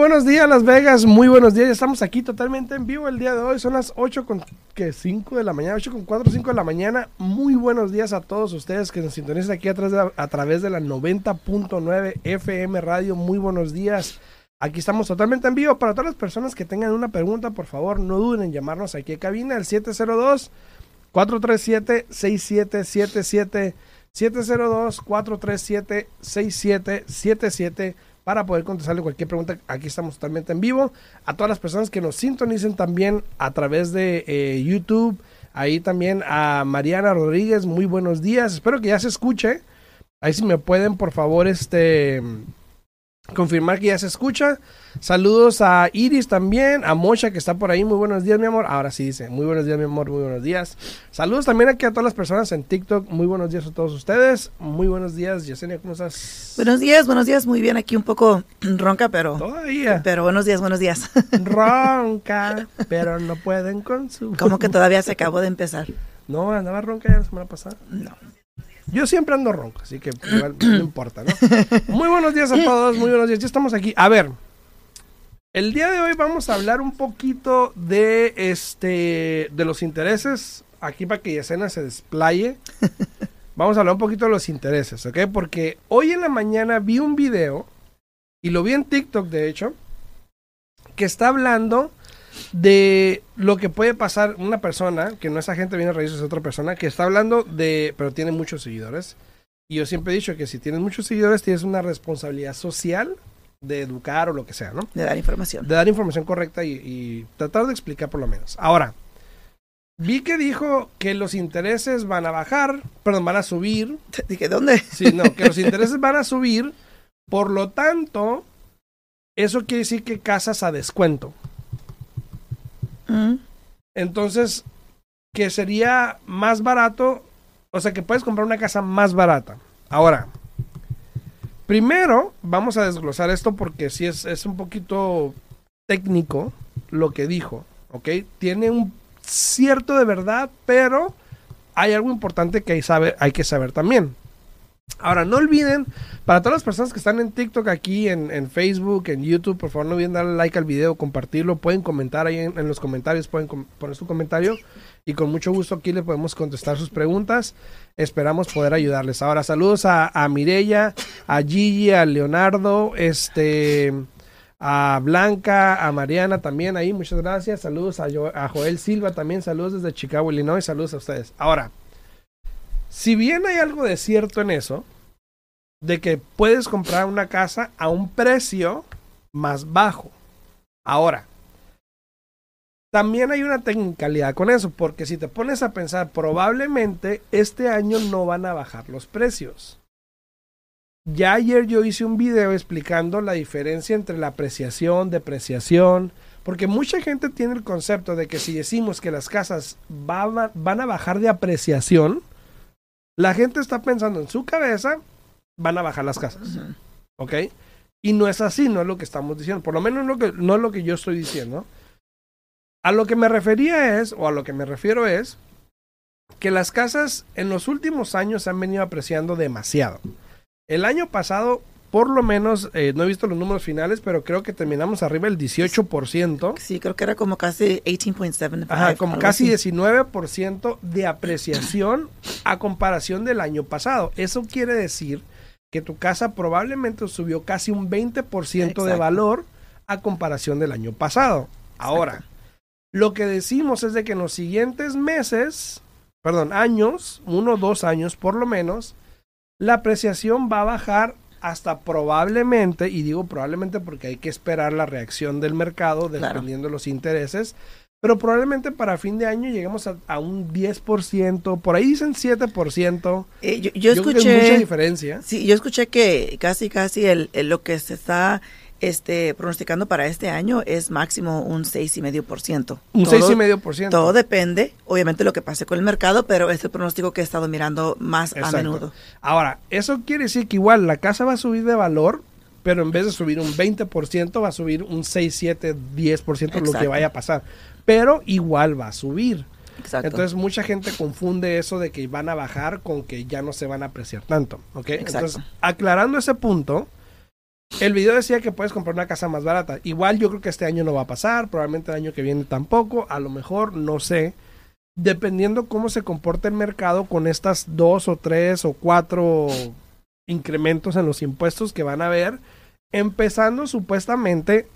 Buenos días Las Vegas, muy buenos días, estamos aquí totalmente en vivo el día de hoy, son las 8 con que 5 de la mañana, 8 con 4, 5 de la mañana, muy buenos días a todos ustedes que nos sintonizan aquí a través de la, a través de la 90.9 FM Radio, muy buenos días, aquí estamos totalmente en vivo, para todas las personas que tengan una pregunta, por favor no duden en llamarnos aquí a cabina, el 702 437 6777 702 437 6777 para poder contestarle cualquier pregunta. Aquí estamos totalmente en vivo. A todas las personas que nos sintonicen también a través de eh, YouTube. Ahí también a Mariana Rodríguez, muy buenos días. Espero que ya se escuche. Ahí si me pueden, por favor, este confirmar que ya se escucha. Saludos a Iris también, a Mocha que está por ahí. Muy buenos días, mi amor. Ahora sí dice, muy buenos días, mi amor, muy buenos días. Saludos también aquí a todas las personas en TikTok. Muy buenos días a todos ustedes. Muy buenos días, Yesenia, ¿cómo estás? Buenos días, buenos días. Muy bien, aquí un poco ronca, pero... Todavía. Pero buenos días, buenos días. Ronca, pero no pueden con su... Como que todavía se acabó de empezar. No, andaba ronca ya la semana pasada. No. Yo siempre ando ronco, así que igual no importa, ¿no? Muy buenos días a todos, muy buenos días. Ya estamos aquí. A ver, el día de hoy vamos a hablar un poquito de este de los intereses. Aquí para que Yesena se desplaye. Vamos a hablar un poquito de los intereses, ¿ok? Porque hoy en la mañana vi un video, y lo vi en TikTok de hecho, que está hablando de lo que puede pasar una persona, que no es agente viene raíces, es otra persona, que está hablando de, pero tiene muchos seguidores. Y yo siempre he dicho que si tienes muchos seguidores, tienes una responsabilidad social de educar o lo que sea, ¿no? De dar información. De dar información correcta y, y tratar de explicar por lo menos. Ahora, vi que dijo que los intereses van a bajar, perdón, van a subir. Dije, ¿dónde? Sí, no, que los intereses van a subir, por lo tanto, eso quiere decir que casas a descuento. Entonces, que sería más barato, o sea, que puedes comprar una casa más barata. Ahora, primero vamos a desglosar esto porque sí es, es un poquito técnico lo que dijo, ¿ok? Tiene un cierto de verdad, pero hay algo importante que hay, saber, hay que saber también. Ahora, no olviden, para todas las personas que están en TikTok aquí, en, Facebook, en YouTube, por favor no olviden darle like al video, compartirlo, pueden comentar ahí en, los comentarios, pueden poner su comentario y con mucho gusto aquí le podemos contestar sus preguntas. Esperamos poder ayudarles. Ahora, saludos a, a Mirella, a Gigi, a Leonardo, este, a Blanca, a Mariana también ahí, muchas gracias. Saludos a, a Joel Silva también, saludos desde Chicago, Illinois, saludos a ustedes. Ahora, si bien hay algo de cierto en eso, de que puedes comprar una casa a un precio más bajo. Ahora, también hay una technicalidad con eso, porque si te pones a pensar, probablemente este año no van a bajar los precios. Ya ayer yo hice un video explicando la diferencia entre la apreciación, depreciación, porque mucha gente tiene el concepto de que si decimos que las casas va- van a bajar de apreciación, la gente está pensando en su cabeza, van a bajar las casas. Ujú. ¿Ok? Y no es así, no es lo que estamos diciendo. Por lo menos que, no es lo que yo estoy diciendo. A lo que me refería es, o a lo que me refiero es, que las casas en los últimos años se han venido apreciando demasiado. El año pasado, por lo menos, eh, no he visto los números finales, pero creo que terminamos arriba del 18%. Sí, creo que era como casi 18.7. Ajá, como casi así. 19% de apreciación a comparación del año pasado. Eso quiere decir que tu casa probablemente subió casi un 20% de Exacto. valor a comparación del año pasado. Ahora, lo que decimos es de que en los siguientes meses, perdón, años, uno o dos años por lo menos, la apreciación va a bajar hasta probablemente, y digo probablemente porque hay que esperar la reacción del mercado Claro. dependiendo de los intereses, pero probablemente para fin de año lleguemos a, a un 10%, por ahí dicen 7%. Eh, yo, yo Yo creo que es mucha escuché, diferencia. sí, yo escuché que casi, casi el, el- lo que se está este, pronosticando para este año es máximo un 6,5%. Un Todo- 6,5%. Todo depende, obviamente, lo que pase con el mercado, pero es el pronóstico que he estado mirando más a Exacto. menudo. Ahora, eso quiere decir que igual la casa va a subir de valor, pero en vez de subir un 20%, va a subir un 6, 7, 10% lo que Exacto. vaya a pasar. Pero igual va a subir. Exacto. Entonces mucha gente confunde eso de que van a bajar con que ya no se van a apreciar tanto, ¿ok? Exacto. Entonces, aclarando ese punto, el video decía que puedes comprar una casa más barata. Igual yo creo que este año no va a pasar, probablemente el año que viene tampoco, a lo mejor, no sé. Dependiendo cómo se comporte el mercado con estas dos o tres o cuatro incrementos en los impuestos que van a haber, empezando supuestamente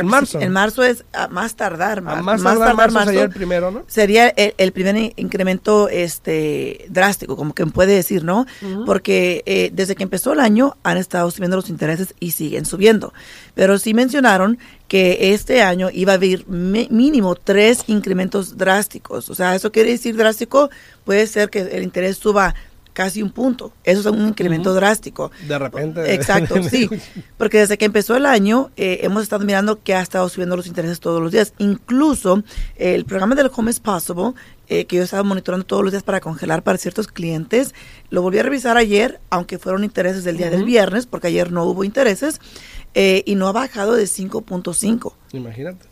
en marzo. En marzo es a más tardar, A mar- más, tardar marzo, sería el primero, ¿no? sería el, el primer in- incremento este drástico, como que puede decir, ¿no? Porque eh, desde que empezó el año han estado subiendo los intereses y siguen subiendo. Pero sí mencionaron que este año iba a haber mínimo tres incrementos drásticos. O sea, eso quiere decir drástico, puede ser que el interés suba casi un punto. Eso es un incremento drástico. De repente. Exacto, sí. Porque desde que empezó el año eh, hemos estado mirando que ha estado subiendo los intereses todos los días. Incluso eh, el programa del Home is Possible, eh, que yo estaba monitoreando todos los días para congelar para ciertos clientes, lo volví a revisar ayer, aunque fueron intereses del día del viernes, porque ayer no hubo intereses, eh, y no ha bajado de 5.5. Imagínate,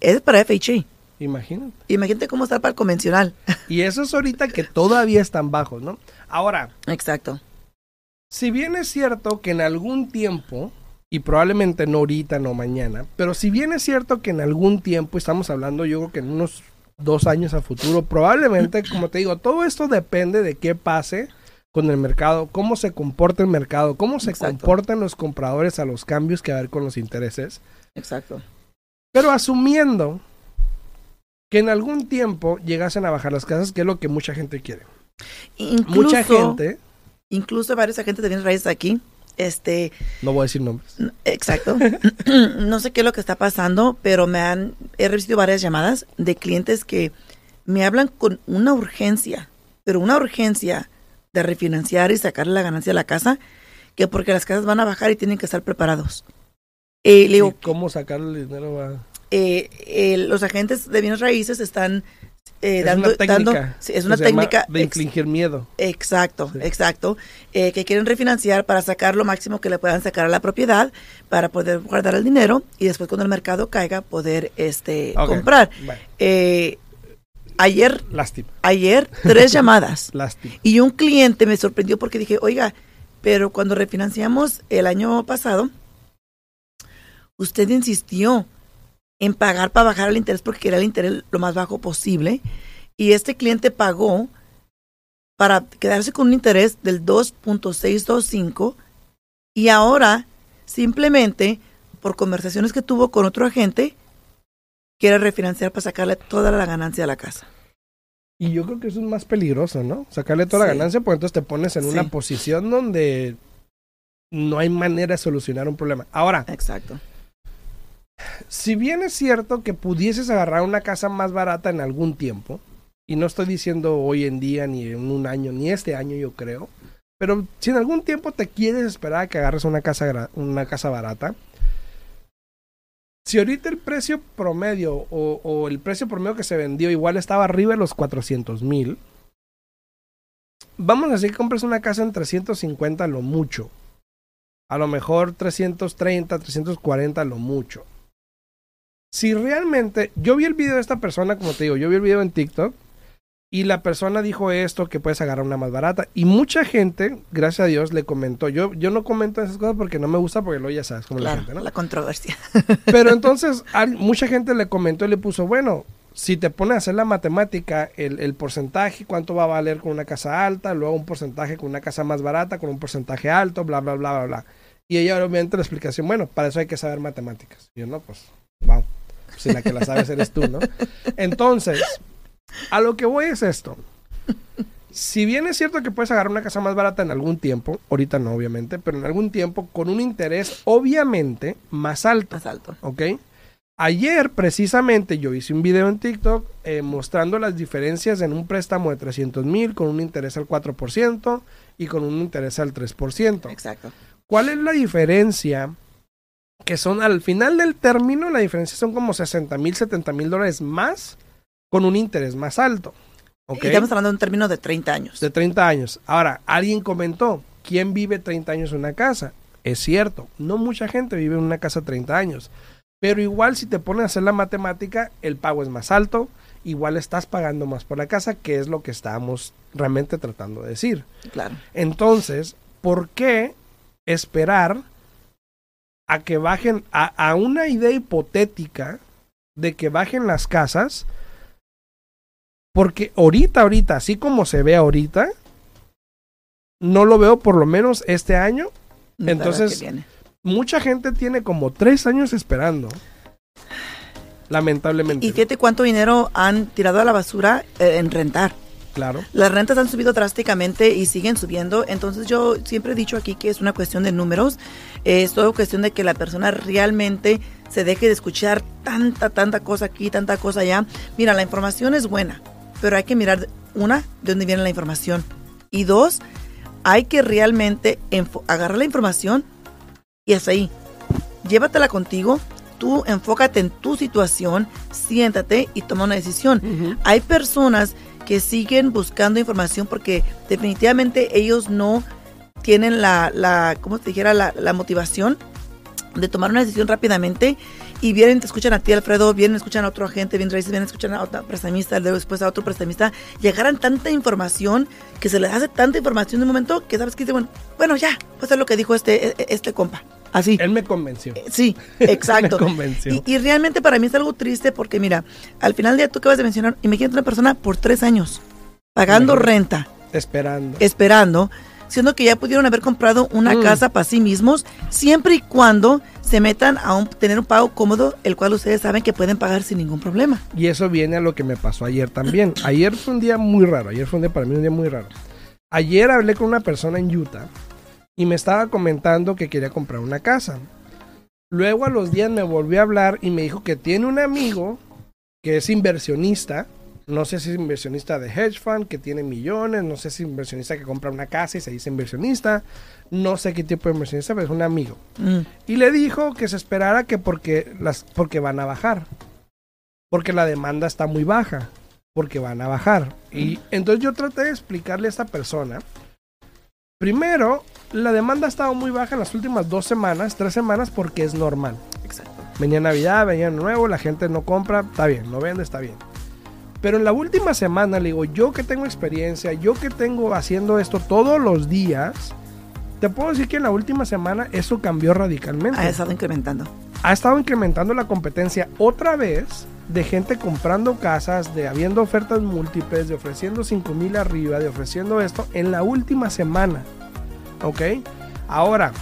Es para FHA. Imagínate. Imagínate cómo está para el convencional. Y eso es ahorita que todavía están bajos, ¿no? Ahora, Exacto. si bien es cierto que en algún tiempo, y probablemente no ahorita, no mañana, pero si bien es cierto que en algún tiempo, estamos hablando yo creo que en unos dos años a futuro, probablemente, como te digo, todo esto depende de qué pase con el mercado, cómo se comporta el mercado, cómo se Exacto. comportan los compradores a los cambios que va a haber con los intereses. Exacto. Pero asumiendo que en algún tiempo llegasen a bajar las casas, que es lo que mucha gente quiere. Incluso, mucha gente, Incluso varios agentes de bienes raíces aquí, este, no voy a decir nombres, Exacto. no sé qué es lo que está pasando, pero me han he recibido varias llamadas de clientes que me hablan con una urgencia, pero una urgencia de refinanciar y sacarle la ganancia a la casa, que porque las casas van a bajar y tienen que estar preparados. Eh, le digo, ¿Y cómo sacarle el dinero a... eh, eh, los agentes de bienes raíces están eh, es dando, una técnica. dando- sí, es una técnica de infligir miedo. Exacto, Sí. exacto. Eh, que quieren refinanciar para sacar lo máximo que le puedan sacar a la propiedad, para poder guardar el dinero y después cuando el mercado caiga poder este comprar. Bueno, Eh, ayer, lástima, ayer tres llamadas lástima. y un cliente me sorprendió porque dije, oiga, pero cuando refinanciamos el año pasado, usted insistió en pagar para bajar el interés porque quería el interés lo más bajo posible. Y este cliente pagó para quedarse con un interés del 2.625 y ahora simplemente por conversaciones que tuvo con otro agente quiere refinanciar para sacarle toda la ganancia a la casa. Y yo creo que eso es más peligroso, ¿no? Sacarle toda la ganancia, porque entonces te pones en una posición donde no hay manera de solucionar un problema. Ahora, Exacto. Si bien es cierto que pudieses agarrar una casa más barata en algún tiempo, y no estoy diciendo hoy en día, ni en un año, ni este año yo creo, pero si en algún tiempo te quieres esperar a que agarres una casa, una casa barata, si ahorita el precio promedio o, o el precio promedio que se vendió igual estaba arriba de los 400 mil, vamos a decir que compras una casa en 350 lo mucho. A lo mejor 330, 340 lo mucho. Si realmente, yo vi el video de esta persona, como te digo, yo vi el video en TikTok y la persona dijo esto, que puedes agarrar una más barata. Y mucha gente, gracias a Dios, le comentó. Yo, yo no comento esas cosas porque no me gusta, porque luego ya sabes cómo es la Claro, gente, ¿no? la controversia. Pero entonces al- mucha gente le comentó y le puso, bueno, si te pones a hacer la matemática, el, el porcentaje, cuánto va a valer con una casa alta, luego un porcentaje con una casa más barata, con un porcentaje alto, bla, bla, bla, bla, bla. Y ella obviamente la explicación, bueno, para eso hay que saber matemáticas. Y yo, no, pues, wow, si la que la sabes eres tú, ¿no? Entonces, a lo que voy es esto. Si bien es cierto que puedes agarrar una casa más barata en algún tiempo, ahorita no, obviamente, pero en algún tiempo con un interés obviamente más alto. Más alto. ¿ok? Ayer precisamente yo hice un video en TikTok eh, mostrando las diferencias en un préstamo de 300 mil con un interés al 4% y con un interés al 3%. Exacto. ¿Cuál es la diferencia? Que son al final del término, la diferencia son como 60 mil, 70 mil dólares más con un interés más alto. ¿ok? Y estamos hablando de un término de 30 años. De 30 años. Ahora, alguien comentó, ¿quién vive 30 años en una casa? Es cierto, no mucha gente vive en una casa 30 años. Pero igual si te pones a hacer la matemática, el pago es más alto igual estás pagando más por la casa, que es lo que estamos realmente tratando de decir. Claro. Entonces, ¿por qué esperar a que bajen a, a una idea hipotética de que bajen las casas? Porque ahorita, ahorita, así como se ve ahorita, no lo veo por lo menos este año. Entonces. Mucha gente tiene como tres años esperando. Lamentablemente. Y fíjate cuánto dinero han tirado a la basura eh, en rentar. Claro. Las rentas han subido drásticamente y siguen subiendo. Entonces yo siempre he dicho aquí que es una cuestión de números. Eh, es todo cuestión de que la persona realmente se deje de escuchar tanta, tanta cosa aquí, tanta cosa allá. Mira, la información es buena, pero hay que mirar, una, de dónde viene la información. Y dos, hay que realmente agarrar la información y hasta ahí. Llévatela contigo. Tú enfócate en tu situación, siéntate y toma una decisión. Ujú. Hay personas que siguen buscando información porque definitivamente ellos no tienen la, la ¿cómo te dijera? La, la motivación de tomar una decisión rápidamente y vienen, te escuchan a ti, Alfredo, vienen, escuchan a otro agente, vienen, vienen, escuchan a otro prestamista, después a otro prestamista, y agarran tanta información que se les hace tanta información de un momento que sabes que dicen, bueno, ya, a hacer lo que dijo este, e- este compa. Así. Él me convenció. Sí, exacto. Me convenció. Y, y realmente para mí es algo triste porque, mira, al final del día tú acabas de mencionar, imagínate una persona por tres años pagando renta, Esperando. esperando, siendo que ya pudieron haber comprado una Mm. casa para sí mismos, siempre y cuando se metan a un, tener un pago cómodo, el cual ustedes saben que pueden pagar sin ningún problema. Y eso viene a lo que me pasó ayer también. Ayer fue un día muy raro. Ayer fue un día para mí un día muy raro. Ayer hablé con una persona en Utah y me estaba comentando que quería comprar una casa. Luego a los días me volvió a hablar y me dijo que tiene un amigo que es inversionista. No sé si es inversionista de hedge fund, que tiene millones. No sé si es inversionista que compra una casa y se dice inversionista. No sé qué tipo de inversionista, pero es un amigo. Mm, Y le dijo que se esperara que porque las porque van a bajar. Porque la demanda está muy baja. Porque van a bajar. Y entonces yo traté de explicarle a esta persona. Primero, la demanda ha estado muy baja en las últimas dos semanas, tres semanas, porque es normal. exacto. Venía Navidad, venía Nuevo, la gente no compra, está bien, no vende, está bien. Pero en la última semana, le digo, yo que tengo experiencia, yo que tengo haciendo esto todos los días, te puedo decir que en la última semana eso cambió radicalmente Ha estado incrementando. ha estado incrementando la competencia otra vez de gente comprando casas, de habiendo ofertas múltiples, de ofreciendo 5 mil arriba, de ofreciendo esto en la última semana. ¿Ok? Ahora,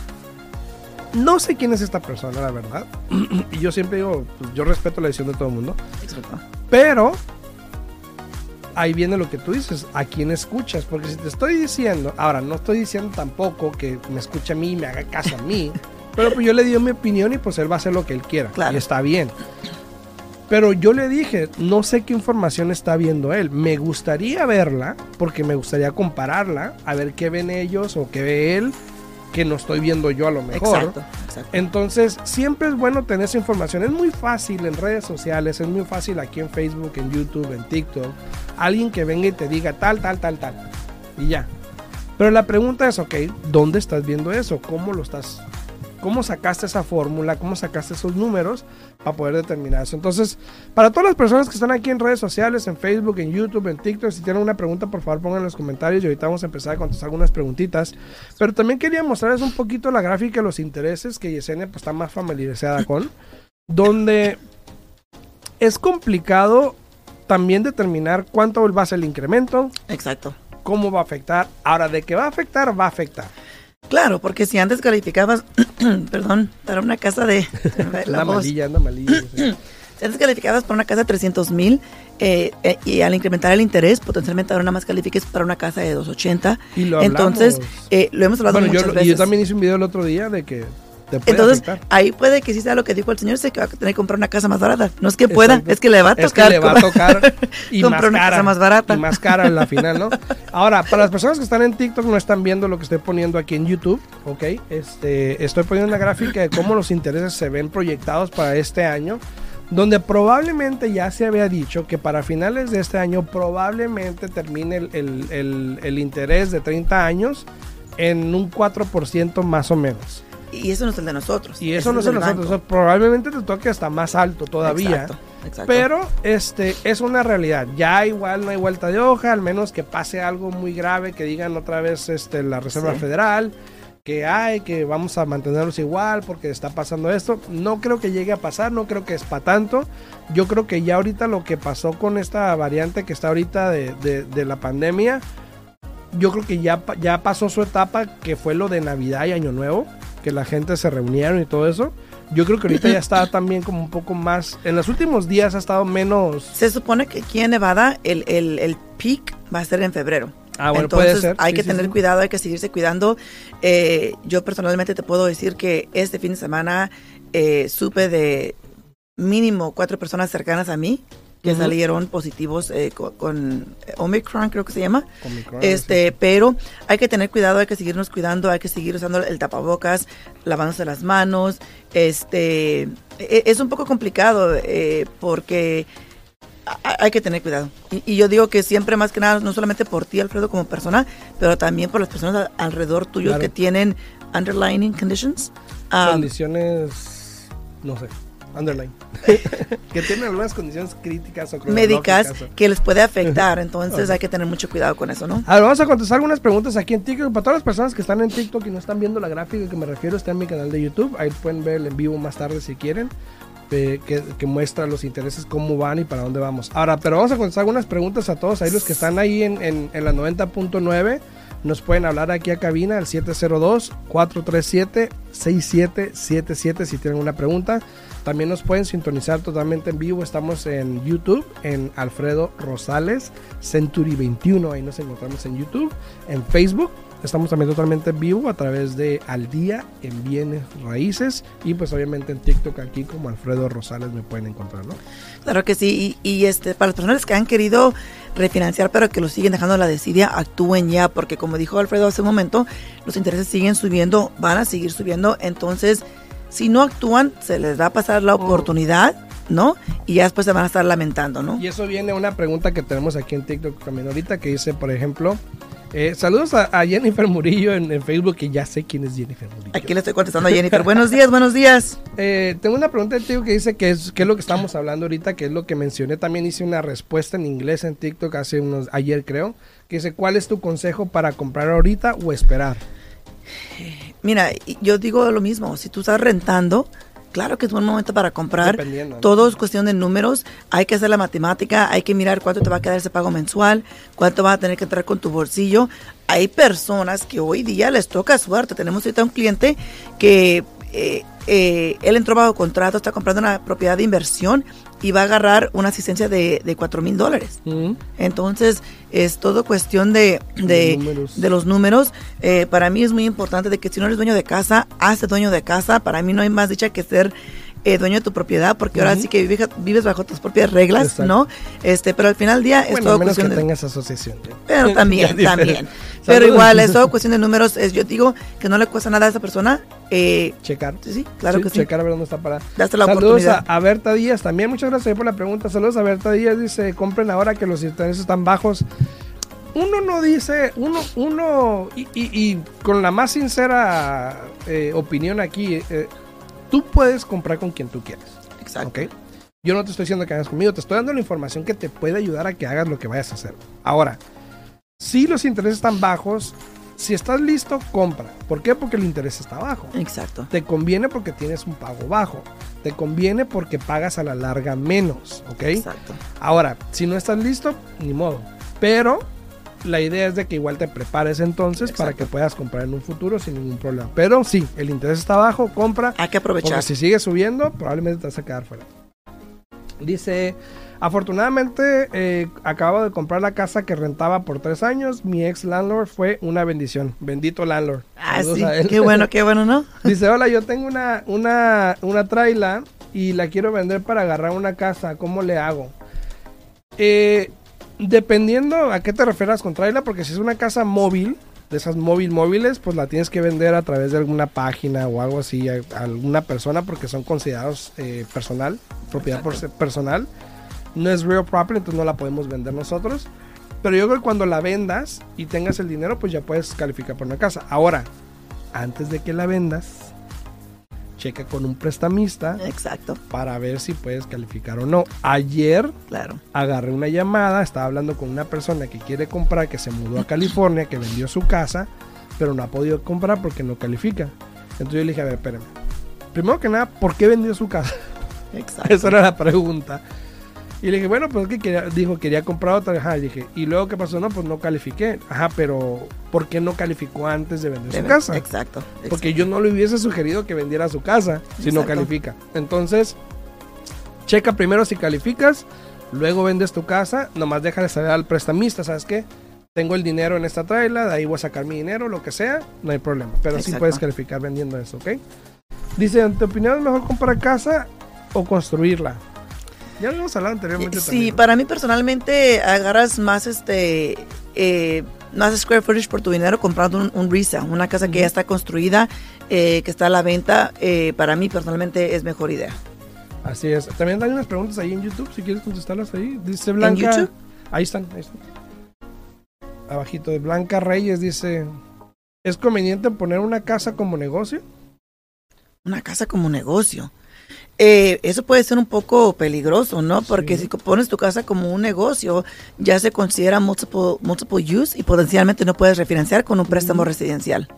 no sé quién es esta persona, la verdad. y yo siempre digo, pues, yo respeto la decisión de todo el mundo. Exacto. Pero ahí viene lo que tú dices, a quién escuchas, porque si te estoy diciendo, ahora no estoy diciendo tampoco que me escuche a mí y me haga caso a mí, pero pues yo le di mi opinión y pues él va a hacer lo que él quiera, Claro. y está bien. Pero yo le dije, no sé qué información está viendo él, me gustaría verla, porque me gustaría compararla, a ver qué ven ellos o qué ve él, que no estoy viendo yo a lo mejor. Exacto. exacto. Entonces, siempre es bueno tener esa información. Es muy fácil en redes sociales, es muy fácil aquí en Facebook, en YouTube, en TikTok. Alguien que venga y te diga tal, tal, tal, tal. Y ya. Pero la pregunta es, ok, ¿dónde estás viendo eso? ¿Cómo lo estás? ¿Cómo sacaste esa fórmula? ¿Cómo sacaste esos números para poder determinar eso? Entonces, para todas las personas que están aquí en redes sociales, en Facebook, en YouTube, en TikTok, si tienen una pregunta, por favor pongan en los comentarios y ahorita vamos a empezar a contestar algunas preguntitas. Pero también quería mostrarles un poquito la gráfica de los intereses que Yesenia pues, está más familiarizada con, donde es complicado también determinar cuánto va a ser el incremento, Exacto. cómo va a afectar. Ahora, de que va a afectar, va a afectar. Claro, porque si antes calificabas, perdón, para una casa de... la Anda malilla, anda malilla. Si antes calificabas para una casa de 300 mil eh, eh, y al incrementar el interés, potencialmente ahora nada más califiques para una casa de 280. Y lo Entonces, hablamos. eh, lo hemos hablado bueno, yo, muchas y yo veces. también hice un video el otro día de que Entonces, afectar. ahí puede que sí sea lo que dijo el señor, sé que va a tener que comprar una casa más barata. No es que pueda, Exacto. es que le va a Es tocar. que le va a tocar y comprar más una cara, casa más barata. Y más cara en la final, ¿no? Ahora, para las personas que están en TikTok no están viendo lo que estoy poniendo aquí en YouTube, ¿ok? Este, estoy poniendo una gráfica de cómo los intereses se ven proyectados para este año, donde probablemente ya se había dicho que para finales de este año probablemente termine el, el- el- el interés de 30 años en un 4% más o menos. Y eso no es el de nosotros. Y eso no es el de nosotros. O sea, probablemente te toque hasta más alto todavía. Exacto, exacto. Pero este es una realidad. Ya igual no hay vuelta de hoja, al menos que pase algo muy grave, que digan otra vez este, la Reserva Sí. Federal, que hay, que vamos a mantenerlos igual porque está pasando esto. No creo que llegue a pasar, no creo que es para tanto. Yo creo que ya ahorita lo que pasó con esta variante que está ahorita de, de- de la pandemia, yo creo que ya, ya pasó su etapa, que fue lo de Navidad y Año Nuevo, que la gente se reunieron y todo eso. Yo creo que ahorita ya está también como un poco más, en los últimos días ha estado menos... Se supone que aquí en Nevada el, el, el peak va a ser en febrero. Ah, bueno, Entonces puede ser. hay Sí, que sí, tener sí. cuidado, hay que seguirse cuidando. Eh, yo personalmente te puedo decir que este fin de semana eh, supe de mínimo cuatro personas cercanas a mí que Ujú. salieron positivos eh, co- con, Omicron, creo que se llama. Omicron, Este, pero hay que tener cuidado, hay que seguirnos cuidando, hay que seguir usando el tapabocas, lavándose las manos. Este, e- es un poco complicado eh, porque hay que tener cuidado. Y, y yo digo que siempre más que nada, no solamente por ti, Alfredo, como persona, pero también por las personas alrededor tuyo Claro. que tienen underlying conditions. Um, condiciones, no sé, underline. que tienen algunas condiciones críticas o médicas o- que les puede afectar, entonces Ok. hay que tener mucho cuidado con eso, ¿no? A ver, vamos a contestar algunas preguntas aquí en TikTok. Para todas las personas que están en TikTok y no están viendo la gráfica que me refiero, está en mi canal de YouTube. Ahí pueden ver el en vivo más tarde si quieren. eh, que, que muestra los intereses, cómo van y para dónde vamos. Ahora, pero vamos a contestar algunas preguntas a todos. Ahí los que están ahí en, en, en la 90.9 nos pueden hablar aquí a cabina al 702-437-6777 si tienen una pregunta. También nos pueden sintonizar totalmente en vivo. Estamos en YouTube, en Alfredo Rosales, Century 21. Ahí nos encontramos en YouTube. En Facebook, estamos también totalmente en vivo a través de Al Día en Bienes Raíces. Y pues obviamente en TikTok aquí como Alfredo Rosales me pueden encontrar, ¿no? Claro que sí, y, y, este, para las personas que han querido refinanciar pero que lo siguen dejando la desidia, actúen ya, porque como dijo Alfredo hace un momento, los intereses siguen subiendo, van a seguir subiendo, entonces si no actúan, se les va a pasar la oportunidad, ¿no? Y ya después se van a estar lamentando, ¿no? Y eso viene a una pregunta que tenemos aquí en TikTok también ahorita que dice, por ejemplo, eh, saludos a, a Jennifer Murillo en, en Facebook, que ya sé quién es Jennifer Murillo. Aquí le estoy contestando a Jennifer. buenos días, buenos días. Eh, tengo una pregunta de TikTok que dice que es, que es lo que estamos hablando ahorita, que es lo que mencioné. También hice una respuesta en inglés en TikTok hace unos, ayer creo, que dice, ¿cuál es tu consejo para comprar ahorita o esperar? Mira, yo digo lo mismo, si tú estás rentando, claro que es buen momento para comprar. Todo es cuestión de números, hay que hacer la matemática, hay que mirar cuánto te va a quedar ese pago mensual, cuánto vas a tener que entrar con tu bolsillo. Hay personas que hoy día les toca suerte. Tenemos ahorita un cliente que eh, eh, él entró bajo contrato, está comprando una propiedad de inversión y va a agarrar una asistencia de, de 4 mil dólares. Entonces, es todo cuestión de, de, números. de los números. Eh, para mí es muy importante de que si no eres dueño de casa, hazte dueño de casa. Para mí no hay más dicha que ser eh, dueño de tu propiedad, porque ahora sí que vives, vives bajo tus propias reglas, Exacto. ¿no? Este, pero al final del día es Bueno, todo a menos que cuestión de... tengas asociación. ¿no? Pero también, también. Pero igual, es todo cuestión de números. Es, yo digo que no le cuesta nada a esa persona. Eh, Checar. sí, sí, claro Sí, que sí. Checar a ver dónde está parada. Date la Saludos oportunidad. a, a Berta Díaz también. Muchas gracias por la pregunta. Saludos a Berta Díaz. Dice, compren ahora que los intereses están bajos. Uno no dice, uno, uno, y, y- y con la más sincera eh, opinión aquí, eh, tú puedes comprar con quien tú quieres. Exacto. ¿ok? Yo no te estoy diciendo que hagas conmigo, te estoy dando la información que te puede ayudar a que hagas lo que vayas a hacer. Ahora, si los intereses están bajos, si estás listo, compra. ¿Por qué? Porque el interés está bajo. Exacto. Te conviene porque tienes un pago bajo. Te conviene porque pagas a la larga menos, ¿ok? Exacto. Ahora, si no estás listo, ni modo. Pero la idea es de que igual te prepares entonces para que puedas comprar en un futuro sin ningún problema. Pero sí, el interés está bajo, compra. Hay que aprovechar. Porque si sigue subiendo, probablemente te vas a quedar fuera. Dice, afortunadamente eh, acabo de comprar la casa que rentaba por tres años. Mi ex landlord fue una bendición. Bendito landlord. Ah, sí. Qué bueno, qué bueno, ¿no? Dice, hola, yo tengo una, una, una traila y la quiero vender para agarrar una casa. ¿Cómo le hago? Eh, dependiendo a qué te refieras con traila, porque si es una casa móvil, de esas móvil móviles, pues la tienes que vender a través de alguna página o algo así, a, a alguna persona, porque son considerados eh, personal, propiedad por ser personal. No es real property, entonces no la podemos vender nosotros. Pero yo creo que cuando la vendas y tengas el dinero, pues ya puedes calificar por una casa. Ahora, antes de que la vendas, checa con un prestamista Exacto, para ver si puedes calificar o no. Ayer claro. agarré una llamada, estaba hablando con una persona que quiere comprar, que se mudó a California, que vendió su casa, pero no ha podido comprar porque no califica. Entonces yo le dije, a ver, espérame. Primero que nada, ¿por qué vendió su casa? Exacto. Esa era la pregunta. Y le dije, bueno, pues que quería, dijo, quería comprar otra. Ajá, y dije, ¿y luego qué pasó? No, pues no califiqué. Ajá, pero ¿por qué no calificó antes de vender su casa? Exacto. Porque yo no le hubiese sugerido que vendiera su casa si no califica. Entonces, checa primero si calificas, luego vendes tu casa, nomás déjale saber al prestamista, ¿sabes qué? Tengo el dinero en esta traila, de ahí voy a sacar mi dinero, lo que sea, no hay problema. Pero sí puedes calificar vendiendo eso, ¿ok? Dice, en tu opinión es mejor comprar casa o construirla? Ya lo hemos hablado anteriormente Sí, también. para mí personalmente agarras más este eh, más square footage por tu dinero comprando un, un resale, una casa que ya está construida, eh, que está a la venta. eh, para mí personalmente es mejor idea. Así es. También hay unas preguntas ahí en YouTube, si quieres contestarlas ahí. Dice Blanca. YouTube? Ahí están, ahí están. Abajito de Blanca Reyes dice, ¿es conveniente poner una casa como negocio? Una casa como negocio. Eh, eso puede ser un poco peligroso, ¿no? Porque Sí. si pones tu casa como un negocio, ya se considera multiple, multiple use y potencialmente no puedes refinanciar con un préstamo residencial.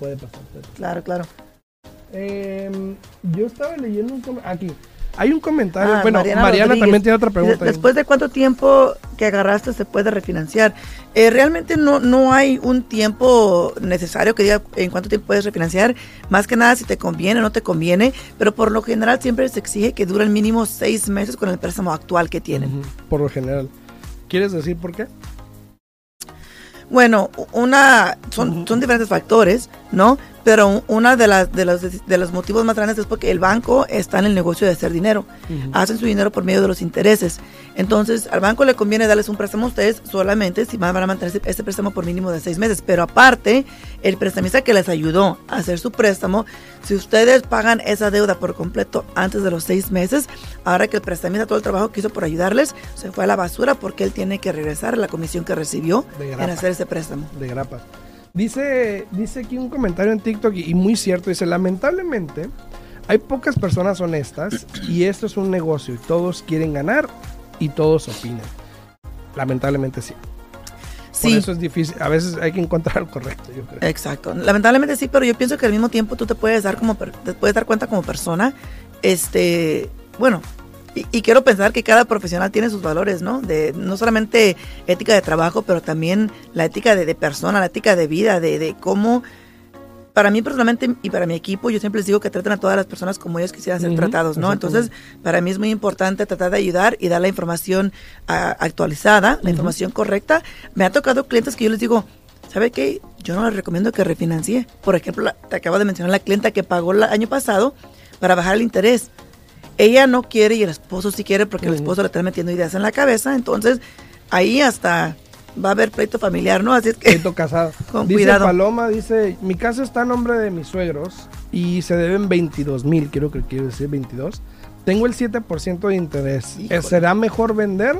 Puede pasar. Claro, claro. Em, yo estaba leyendo un comentario. Aquí. Hay un comentario. Ah, bueno, Mariana, Mariana también tiene otra pregunta. Después de cuánto tiempo que agarraste se puede refinanciar. Eh, realmente no, no hay un tiempo necesario que diga en cuánto tiempo puedes refinanciar. Más que nada si te conviene o no te conviene. Pero por lo general siempre se exige que dure el mínimo seis meses con el préstamo actual que tienen. Por lo general. ¿Quieres decir por qué? Bueno, una son, son diferentes factores, ¿no? Pero una de las de los de los motivos más grandes es porque el banco está en el negocio de hacer dinero. Hacen su dinero por medio de los intereses. Entonces, al banco le conviene darles un préstamo a ustedes solamente si van a mantener ese- préstamo por mínimo de seis meses. Pero aparte, el prestamista que les ayudó a hacer su préstamo, si ustedes pagan esa deuda por completo antes de los seis meses, ahora que el prestamista todo el trabajo que hizo por ayudarles se fue a la basura porque él tiene que regresar a la comisión que recibió en hacer ese préstamo. de grapas. Dice, dice aquí un comentario en TikTok y, y muy cierto. Dice, lamentablemente hay pocas personas honestas y esto es un negocio y todos quieren ganar y todos opinan. Lamentablemente sí. Por Sí, eso es difícil. A veces hay que encontrar el correcto, yo creo. Exacto. Lamentablemente sí, pero yo pienso que al mismo tiempo tú te puedes dar como te puedes dar cuenta como persona, este, bueno, y, y quiero pensar que cada profesional tiene sus valores, ¿no? De no solamente ética de trabajo, pero también la ética de, de persona, la ética de vida, de, de cómo para mí personalmente y para mi equipo, yo siempre les digo que traten a todas las personas como ellos quisieran ser Ujú, tratados, ¿no? Entonces, para mí es muy importante tratar de ayudar y dar la información ah, actualizada, la información correcta. Me ha tocado clientes que yo les digo, ¿sabe qué? Yo no les recomiendo que refinancie. Por ejemplo, te acabo de mencionar la clienta que pagó el año pasado para bajar el interés. Ella no quiere y el esposo sí quiere porque el esposo le está metiendo ideas en la cabeza. Entonces, ahí hasta va a haber pleito familiar, ¿no? Así es que... Pleito casado. Con dice cuidado. Paloma, dice, mi casa está a nombre de mis suegros y se deben 22 mil, creo que quiero decir 22. Tengo el 7% de interés. Híjole. ¿Será mejor vender?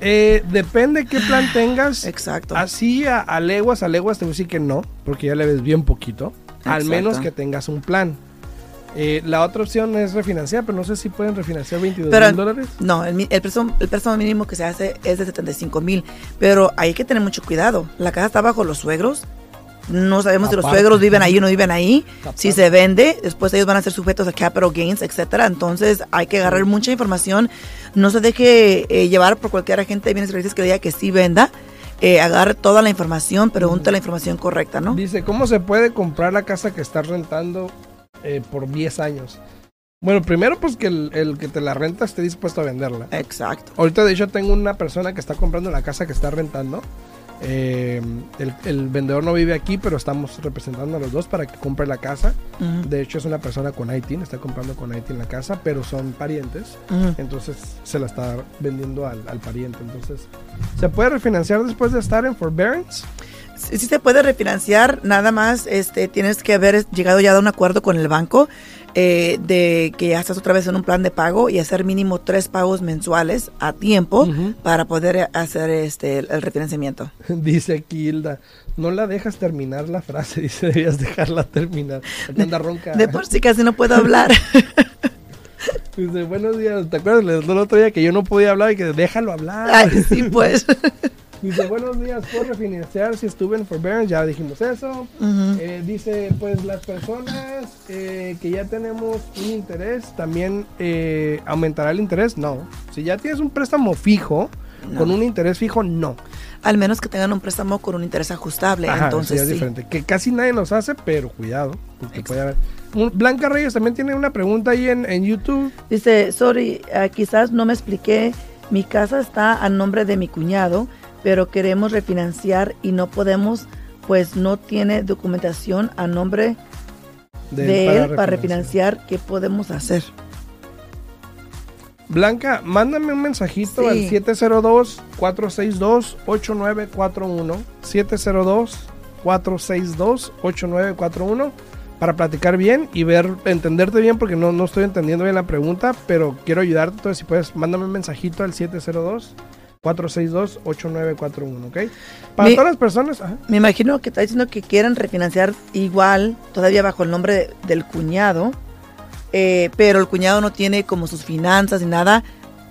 Eh, depende qué plan tengas. Exacto. Así a, a leguas, a leguas te voy a decir que no, porque ya le ves bien poquito. Al menos que tengas un plan. Eh, la otra opción es refinanciar, pero no sé si pueden refinanciar 22 Pero- mil dólares. No, el, mi- el, préstamo, el préstamo mínimo que se hace es de 75 mil, pero hay que tener mucho cuidado. La casa está bajo los suegros. No sabemos si los Aparte. suegros viven ahí o no viven ahí. Aparte. Si se vende, después ellos van a ser sujetos a capital gains, etcétera. Entonces hay que agarrar mucha información. No se deje eh, llevar por cualquier agente de bienes raíces que le diga que sí venda. Eh, agarre toda la información, pregunte la información correcta, ¿no? Dice, ¿cómo se puede comprar la casa que estás rentando eh, por 10 años? Bueno, primero pues que el, el que te la renta esté dispuesto a venderla. Exacto. Ahorita de hecho tengo una persona que está comprando la casa que está rentando. Eh, el, el vendedor no vive aquí, pero estamos representando a los dos para que compre la casa. Ujú, De hecho es una persona con ITIN, está comprando con ITIN la casa, pero son parientes. ujú. Entonces se la está vendiendo al, al pariente. Entonces, ¿se puede refinanciar después de estar en forbearance? Sí, sí se puede refinanciar, nada más este, tienes que haber llegado ya a un acuerdo con el banco eh, de que ya estás otra vez en un plan de pago y hacer mínimo tres pagos mensuales a tiempo para poder hacer este el, el refinanciamiento. Dice Hilda, no la dejas terminar la frase, dice, debías dejarla terminar. Anda ronca. De por sí casi no puedo hablar. Dice, buenos días, ¿te acuerdas del otro día que yo no podía hablar y que déjalo hablar? Ay, sí, pues. Dice, buenos días, ¿puedo refinanciar si estuve en forbearance? Ya dijimos eso. Eh, dice, pues las personas eh, que ya tenemos un interés, ¿también eh, aumentará el interés? No. Si ya tienes un préstamo fijo, No. con un interés fijo, no. Al menos que tengan un préstamo con un interés ajustable. Ajá, entonces sí, es sí. diferente. Que casi nadie los hace, pero cuidado, porque puede haber. Un- Blanca Reyes también tiene una pregunta ahí en, en YouTube. Dice, sorry, ah, quizás no me expliqué. Mi casa está a nombre de mi cuñado, pero queremos refinanciar y no podemos, pues no tiene documentación a nombre de, él para refinanciar. ¿Qué podemos hacer? Blanca, mándame un mensajito Sí. al 702-462-8941. 702-462-8941 para platicar bien y ver, entenderte bien, porque no, no estoy entendiendo bien la pregunta, pero quiero ayudarte. Entonces, si puedes, mándame un mensajito al 702-462-8941, ¿ok? Para todas las personas, ajá. Me imagino que está diciendo que quieren refinanciar igual, todavía bajo el nombre de- del cuñado, eh, pero el cuñado no tiene como sus finanzas ni nada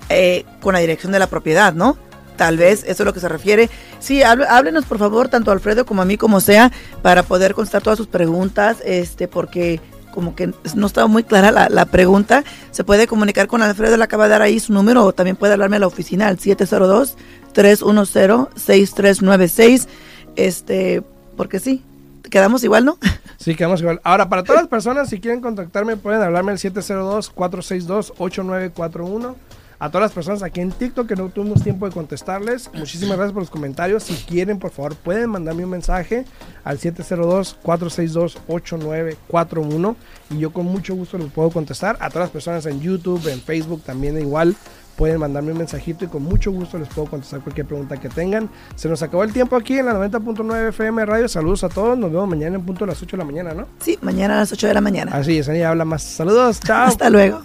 eh, con la dirección de la propiedad, ¿no? Tal vez eso es lo que se refiere. Sí, háblenos por favor, tanto a Alfredo como a mí, como sea, para poder contestar todas sus preguntas, este, porque como que no estaba muy clara la, pregunta. Se puede comunicar con Alfredo, le acaba de dar ahí su número, o también puede hablarme a la oficina al 702-310-6396. Este, porque sí, quedamos igual, ¿no? Sí, quedamos igual. Ahora, para todas las personas, si quieren contactarme, pueden hablarme al 702-462-8941. A todas las personas aquí en TikTok que no tuvimos tiempo de contestarles, muchísimas gracias por los comentarios. Si quieren, por favor, pueden mandarme un mensaje al 702-462-8941 y yo con mucho gusto les puedo contestar. A todas las personas en YouTube, en Facebook también igual. Pueden mandarme un mensajito y con mucho gusto les puedo contestar cualquier pregunta que tengan. Se nos acabó el tiempo aquí en la 90.9 FM Radio. Saludos a todos. Nos vemos mañana en punto a las 8 de la mañana, ¿no? Sí, mañana a las 8 de la mañana. Así es, ella habla más. Saludos, chao. Hasta luego.